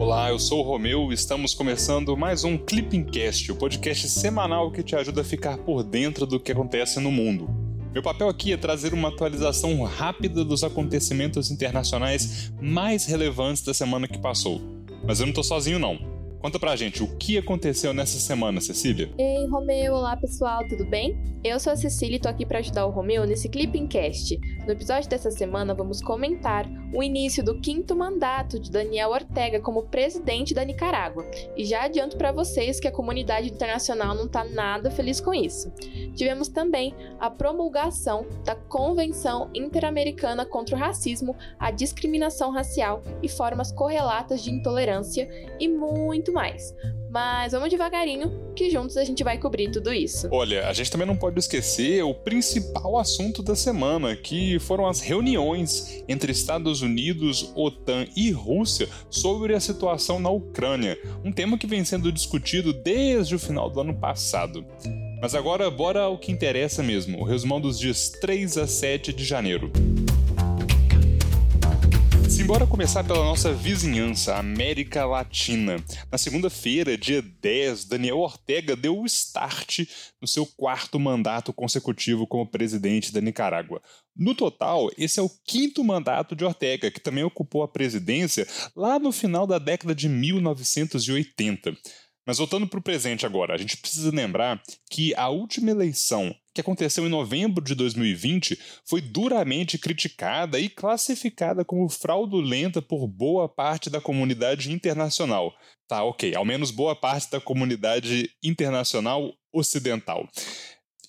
Olá, eu sou o Romeu e estamos começando mais um Clipping Cast, o podcast semanal que te ajuda a ficar por dentro do que acontece no mundo. Meu papel aqui é trazer uma atualização rápida dos acontecimentos internacionais mais relevantes da semana que passou. Mas eu não tô sozinho não. Conta pra gente, o que aconteceu nessa semana, Cecília? Ei, Romeu, olá pessoal, tudo bem? Eu sou a Cecília e tô aqui para ajudar o Romeu nesse Clipping Cast. No episódio dessa semana vamos comentar o início do quinto mandato de Daniel Ortega como presidente da Nicarágua. E já adianto para vocês que a comunidade internacional não tá nada feliz com isso. Tivemos também a promulgação da Convenção Interamericana contra o Racismo, a Discriminação Racial e formas correlatas de intolerância e muito muito mais. Mas vamos devagarinho, que juntos a gente vai cobrir tudo isso. Olha, a gente também não pode esquecer o principal assunto da semana, que foram as reuniões entre Estados Unidos, OTAN e Rússia sobre a situação na Ucrânia, um tema que vem sendo discutido desde o final do ano passado. Mas agora, bora ao que interessa mesmo, o resumão dos dias 3 a 7 de janeiro. Simbora começar pela nossa vizinhança, América Latina. Na segunda-feira, dia 10, Daniel Ortega deu o start no seu quarto mandato consecutivo como presidente da Nicarágua. No total, esse é o quinto mandato de Ortega, que também ocupou a presidência lá no final da década de 1980. Mas voltando para o presente agora, a gente precisa lembrar que a última eleição que aconteceu em novembro de 2020 foi duramente criticada e classificada como fraudulenta por boa parte da comunidade internacional. Tá, ok, ao menos boa parte da comunidade internacional ocidental.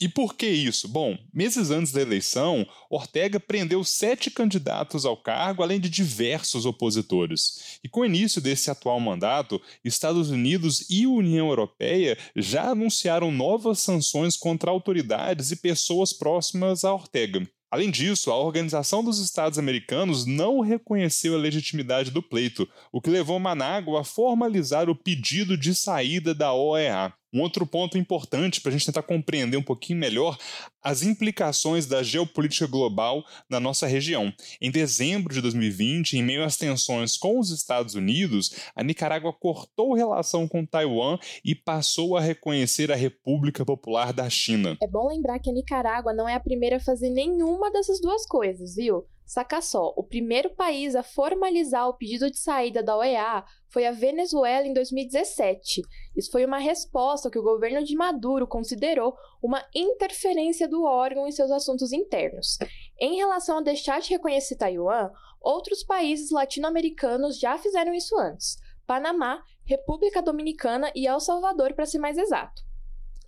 E por que isso? Bom, meses antes da eleição, Ortega prendeu sete candidatos ao cargo, além de diversos opositores. E com o início desse atual mandato, Estados Unidos e União Europeia já anunciaram novas sanções contra autoridades e pessoas próximas a Ortega. Além disso, a Organização dos Estados Americanos não reconheceu a legitimidade do pleito, o que levou Managua a formalizar o pedido de saída da OEA. Um outro ponto importante para a gente tentar compreender um pouquinho melhor as implicações da geopolítica global na nossa região. Em dezembro de 2020, em meio às tensões com os Estados Unidos, a Nicarágua cortou relação com Taiwan e passou a reconhecer a República Popular da China. É bom lembrar que a Nicarágua não é a primeira a fazer nenhuma dessas duas coisas, viu? Saca só, o primeiro país a formalizar o pedido de saída da OEA foi a Venezuela em 2017. Isso foi uma resposta que o governo de Maduro considerou uma interferência do órgão em seus assuntos internos. Em relação a deixar de reconhecer Taiwan, outros países latino-americanos já fizeram isso antes: Panamá, República Dominicana e El Salvador, para ser mais exato.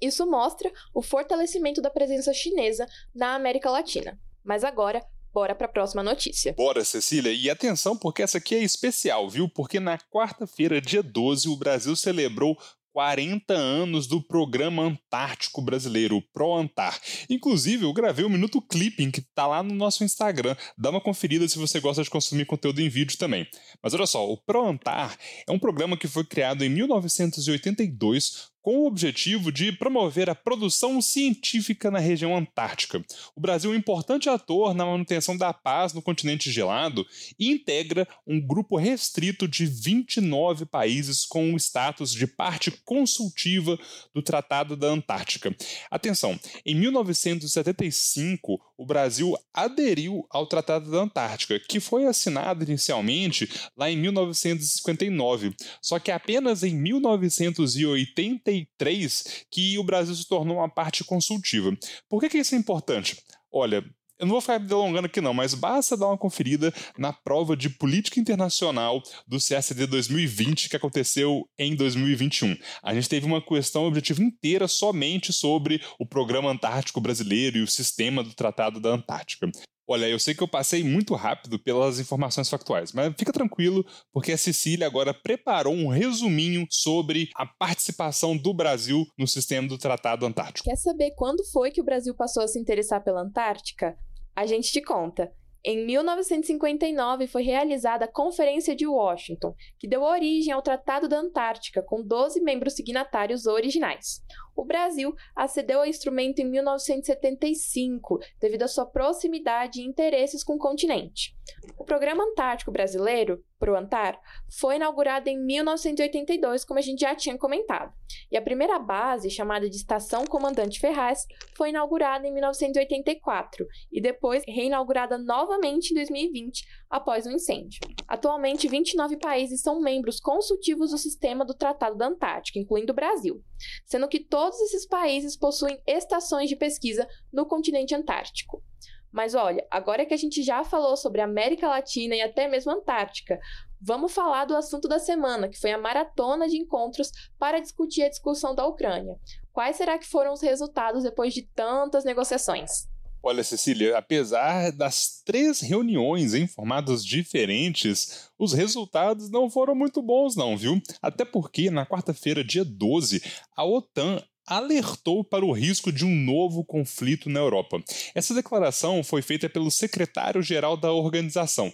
Isso mostra o fortalecimento da presença chinesa na América Latina. Mas agora, Bora para a próxima notícia. Bora, Cecília. E atenção, porque essa aqui é especial, viu? Porque na quarta-feira, dia 12, o Brasil celebrou 40 anos do Programa Antártico Brasileiro, o ProAntar. Inclusive, eu gravei um minuto clipping que tá lá no nosso Instagram. Dá uma conferida se você gosta de consumir conteúdo em vídeo também. Mas olha só, o ProAntar é um programa que foi criado em 1982 com o objetivo de promover a produção científica na região antártica. O Brasil é um importante ator na manutenção da paz no continente gelado e integra um grupo restrito de 29 países com o status de parte consultiva do Tratado da Antártica. Atenção, em 1975, o Brasil aderiu ao Tratado da Antártica, que foi assinado inicialmente lá em 1959, só que apenas em 1980 93 que o Brasil se tornou uma parte consultiva. Por que, que isso é importante? Olha, eu não vou ficar me delongando aqui não, mas basta dar uma conferida na prova de política internacional do CSD 2020 que aconteceu em 2021. A gente teve uma questão objetiva inteira somente sobre o Programa Antártico Brasileiro e o sistema do Tratado da Antártica. Olha, eu sei que eu passei muito rápido pelas informações factuais, mas fica tranquilo, porque a Cecília agora preparou um resuminho sobre a participação do Brasil no sistema do Tratado Antártico. Quer saber quando foi que o Brasil passou a se interessar pela Antártica? A gente te conta. Em 1959 foi realizada a Conferência de Washington, que deu origem ao Tratado da Antártica, com 12 membros signatários originais. O Brasil acedeu ao instrumento em 1975, devido à sua proximidade e interesses com o continente. O Programa Antártico Brasileiro, ProAntar, foi inaugurado em 1982, como a gente já tinha comentado. E a primeira base, chamada de Estação Comandante Ferraz, foi inaugurada em 1984 e depois reinaugurada novamente em 2020, após um incêndio. Atualmente, 29 países são membros consultivos do sistema do Tratado da Antártica, incluindo o Brasil, sendo que todos esses países possuem estações de pesquisa no continente antártico. Mas olha, agora que a gente já falou sobre América Latina e até mesmo Antártica, vamos falar do assunto da semana, que foi a maratona de encontros para discutir a discussão da Ucrânia. Quais será que foram os resultados depois de tantas negociações? Olha, Cecília, apesar das três reuniões em formatos diferentes, os resultados não foram muito bons, não, viu? Até porque na quarta-feira, dia 12, a OTAN alertou para o risco de um novo conflito na Europa. Essa declaração foi feita pelo secretário-geral da organização,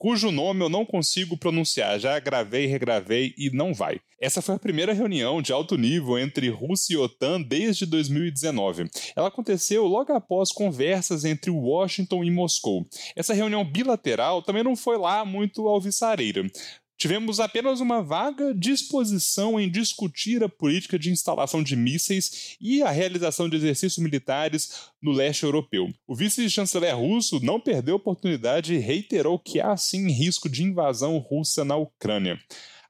cujo nome eu não consigo pronunciar, já gravei, regravei e não vai. Essa foi a primeira reunião de alto nível entre Rússia e OTAN desde 2019. Ela aconteceu logo após conversas entre Washington e Moscou. Essa reunião bilateral também não foi lá muito alvissareira tivemos apenas uma vaga disposição em discutir a política de instalação de mísseis e a realização de exercícios militares no leste europeu. O vice-chanceler russo não perdeu a oportunidade e reiterou que há sim risco de invasão russa na Ucrânia.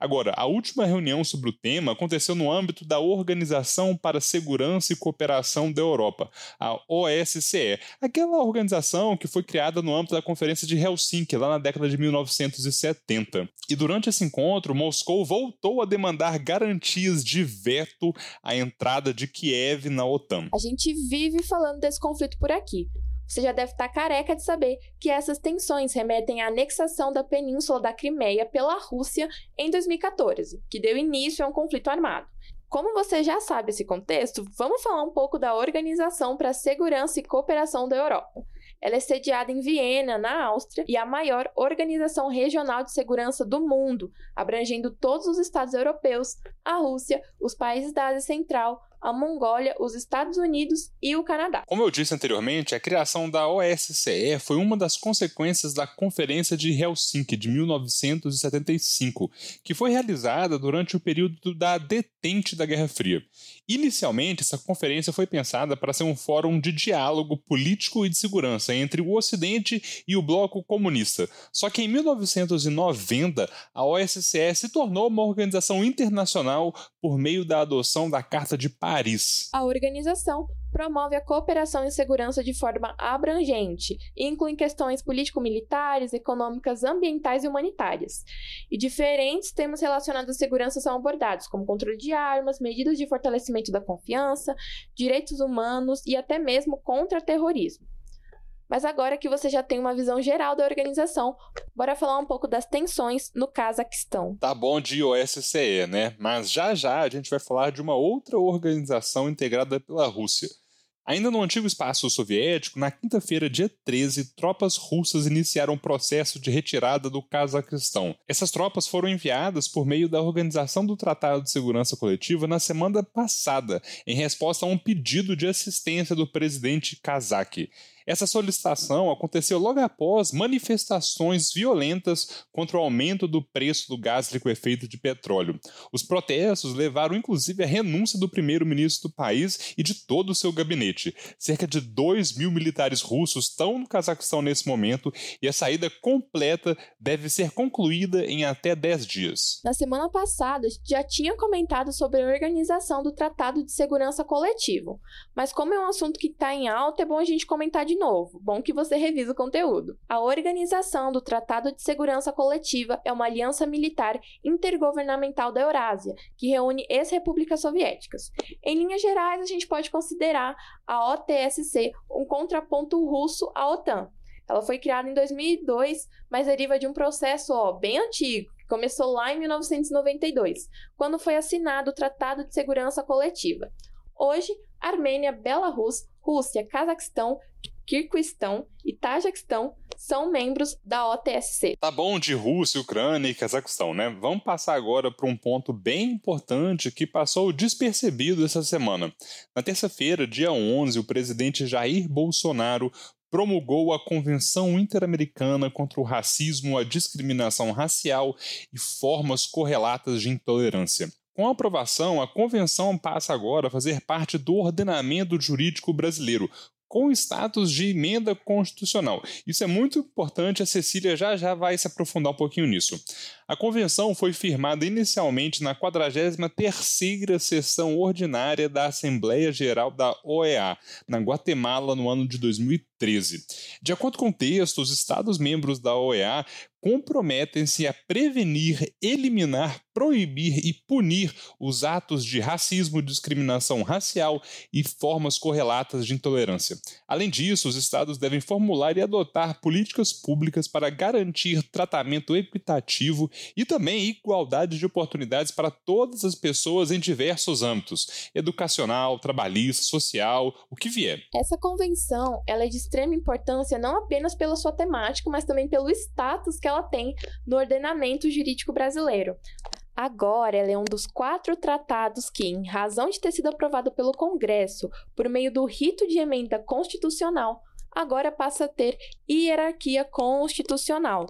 Agora, a última reunião sobre o tema aconteceu no âmbito da Organização para Segurança e Cooperação da Europa, a OSCE, aquela organização que foi criada no âmbito da Conferência de Helsinki, lá na década de 1970. E durante esse encontro, Moscou voltou a demandar garantias de veto à entrada de Kiev na OTAN. A gente vive falando desse conflito por aqui. Você já deve estar careca de saber que essas tensões remetem à anexação da península da Crimeia pela Rússia em 2014, que deu início a um conflito armado. Como você já sabe esse contexto, vamos falar um pouco da Organização para a Segurança e Cooperação da Europa. Ela é sediada em Viena, na Áustria, e a maior organização regional de segurança do mundo, abrangendo todos os estados europeus, a Rússia, os países da Ásia Central, a Mongólia, os Estados Unidos e o Canadá. Como eu disse anteriormente, a criação da OSCE foi uma das consequências da Conferência de Helsinki de 1975, que foi realizada durante o período da detente da Guerra Fria. Inicialmente, essa conferência foi pensada para ser um fórum de diálogo político e de segurança entre o Ocidente e o bloco comunista. Só que em 1990, a OSCE se tornou uma organização internacional por meio da adoção da Carta de Paz Paris. A organização promove a cooperação e segurança de forma abrangente e inclui questões político-militares, econômicas, ambientais e humanitárias. E diferentes temas relacionados à segurança são abordados, como controle de armas, medidas de fortalecimento da confiança, direitos humanos e até mesmo contra-terrorismo. Mas agora que você já tem uma visão geral da organização, bora falar um pouco das tensões no Cazaquistão. Tá bom de OSCE, né? Mas já já a gente vai falar de uma outra organização integrada pela Rússia. Ainda no antigo espaço soviético, na quinta-feira, dia 13, tropas russas iniciaram o um processo de retirada do Cazaquistão. Essas tropas foram enviadas por meio da Organização do Tratado de Segurança Coletiva na semana passada, em resposta a um pedido de assistência do presidente cazaque. Essa solicitação aconteceu logo após manifestações violentas contra o aumento do preço do gás liquefeito de petróleo. Os protestos levaram inclusive à renúncia do primeiro-ministro do país e de todo o seu gabinete. Cerca de 2 mil militares russos estão no Cazaquistão nesse momento e a saída completa deve ser concluída em até 10 dias. Na semana passada, já tinha comentado sobre a organização do Tratado de Segurança Coletivo, mas como é um assunto que está em alta, é bom a gente comentar de novo. Bom que você revisa o conteúdo. A organização do Tratado de Segurança Coletiva é uma aliança militar intergovernamental da Eurásia, que reúne ex-repúblicas soviéticas. Em linhas gerais, a gente pode considerar a OTSC um contraponto russo à OTAN. Ela foi criada em 2002, mas deriva de um processo ó, bem antigo, que começou lá em 1992, quando foi assinado o Tratado de Segurança Coletiva. Hoje, Armênia, Belarus, Rússia, Cazaquistão, Kirguistão e Tajiquistão são membros da OTSC. Tá bom de Rússia, Ucrânia e Cazaquistão, né? Vamos passar agora para um ponto bem importante que passou despercebido essa semana. Na terça-feira, dia 11, o presidente Jair Bolsonaro promulgou a Convenção Interamericana contra o Racismo, a Discriminação Racial e Formas Correlatas de Intolerância. Com a aprovação, a Convenção passa agora a fazer parte do ordenamento jurídico brasileiro, com status de emenda constitucional. Isso é muito importante, a Cecília já já vai se aprofundar um pouquinho nisso. A convenção foi firmada inicialmente na 43ª sessão ordinária da Assembleia Geral da OEA, na Guatemala, no ano de 2013. De acordo com o texto, os Estados-membros da OEA comprometem-se a prevenir, eliminar, proibir e punir os atos de racismo, discriminação racial e formas correlatas de intolerância. Além disso, os Estados devem formular e adotar políticas públicas para garantir tratamento equitativo e também igualdade de oportunidades para todas as pessoas em diversos âmbitos: educacional, trabalhista, social, o que vier. Essa convenção ela é de extrema importância não apenas pela sua temática, mas também pelo status que ela tem no ordenamento jurídico brasileiro. Agora, ela é um dos quatro tratados que, em razão de ter sido aprovado pelo Congresso por meio do rito de emenda constitucional, agora passa a ter hierarquia constitucional.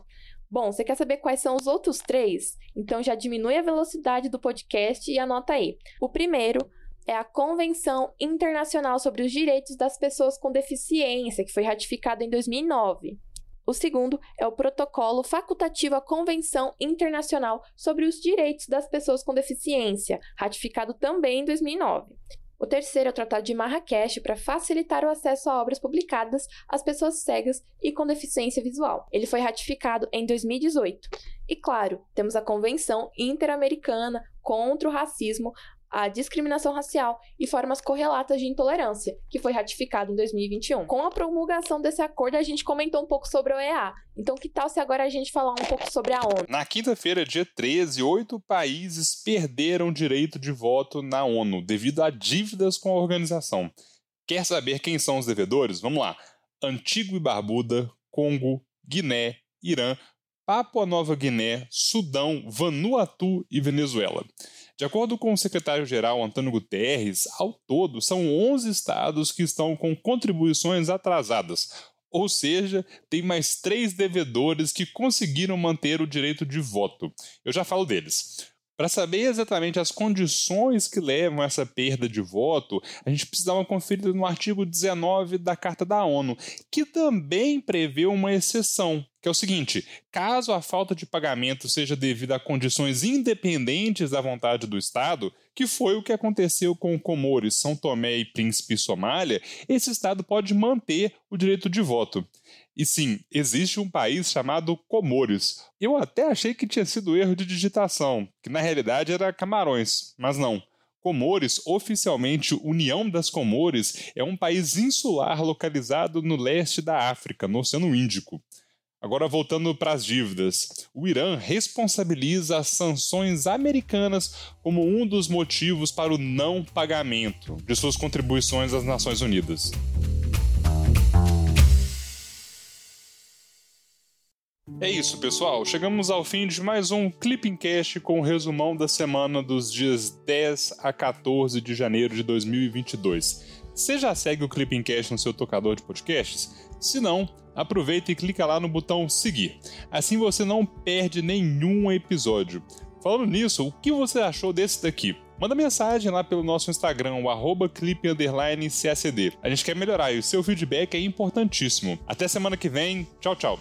Bom, você quer saber quais são os outros três? Então já diminui a velocidade do podcast e anota aí. O primeiro é a Convenção Internacional sobre os Direitos das Pessoas com Deficiência, que foi ratificada em 2009. O segundo é o Protocolo Facultativo à Convenção Internacional sobre os Direitos das Pessoas com Deficiência, ratificado também em 2009. O terceiro é o Tratado de Marrakech para facilitar o acesso a obras publicadas às pessoas cegas e com deficiência visual. Ele foi ratificado em 2018. E claro, temos a Convenção Interamericana contra o Racismo, a discriminação racial e formas correlatas de intolerância, que foi ratificado em 2021. Com a promulgação desse acordo, a gente comentou um pouco sobre a OEA. Então, que tal se agora a gente falar um pouco sobre a ONU? Na quinta-feira, dia 13, oito países perderam direito de voto na ONU devido a dívidas com a organização. Quer saber quem são os devedores? Vamos lá. Antigua e Barbuda, Congo, Guiné, Irã, Papua Nova Guiné, Sudão, Vanuatu e Venezuela. De acordo com o secretário-geral Antônio Guterres, ao todo são 11 estados que estão com contribuições atrasadas, ou seja, tem mais três devedores que conseguiram manter o direito de voto. Eu já falo deles. Para saber exatamente as condições que levam a essa perda de voto, a gente precisa dar uma conferida no artigo 19 da Carta da ONU, que também prevê uma exceção, que é o seguinte: caso a falta de pagamento seja devida a condições independentes da vontade do Estado, que foi o que aconteceu com Comores, São Tomé e Príncipe e Somália, esse Estado pode manter o direito de voto. E sim, existe um país chamado Comores. Eu até achei que tinha sido erro de digitação, que na realidade era Camarões, mas não. Comores, oficialmente União das Comores, é um país insular localizado no leste da África, no Oceano Índico. Agora, voltando para as dívidas. O Irã responsabiliza as sanções americanas como um dos motivos para o não pagamento de suas contribuições às Nações Unidas. É isso, pessoal. Chegamos ao fim de mais um Clipping Cast com o um resumão da semana dos dias 10 a 14 de janeiro de 2022. Você já segue o Clipping Cast no seu tocador de podcasts? Se não, aproveita e clica lá no botão seguir. Assim você não perde nenhum episódio. Falando nisso, o que você achou desse daqui? Manda mensagem lá pelo nosso Instagram, o arroba clip__cacd. A gente quer melhorar e o seu feedback é importantíssimo. Até semana que vem. Tchau, tchau.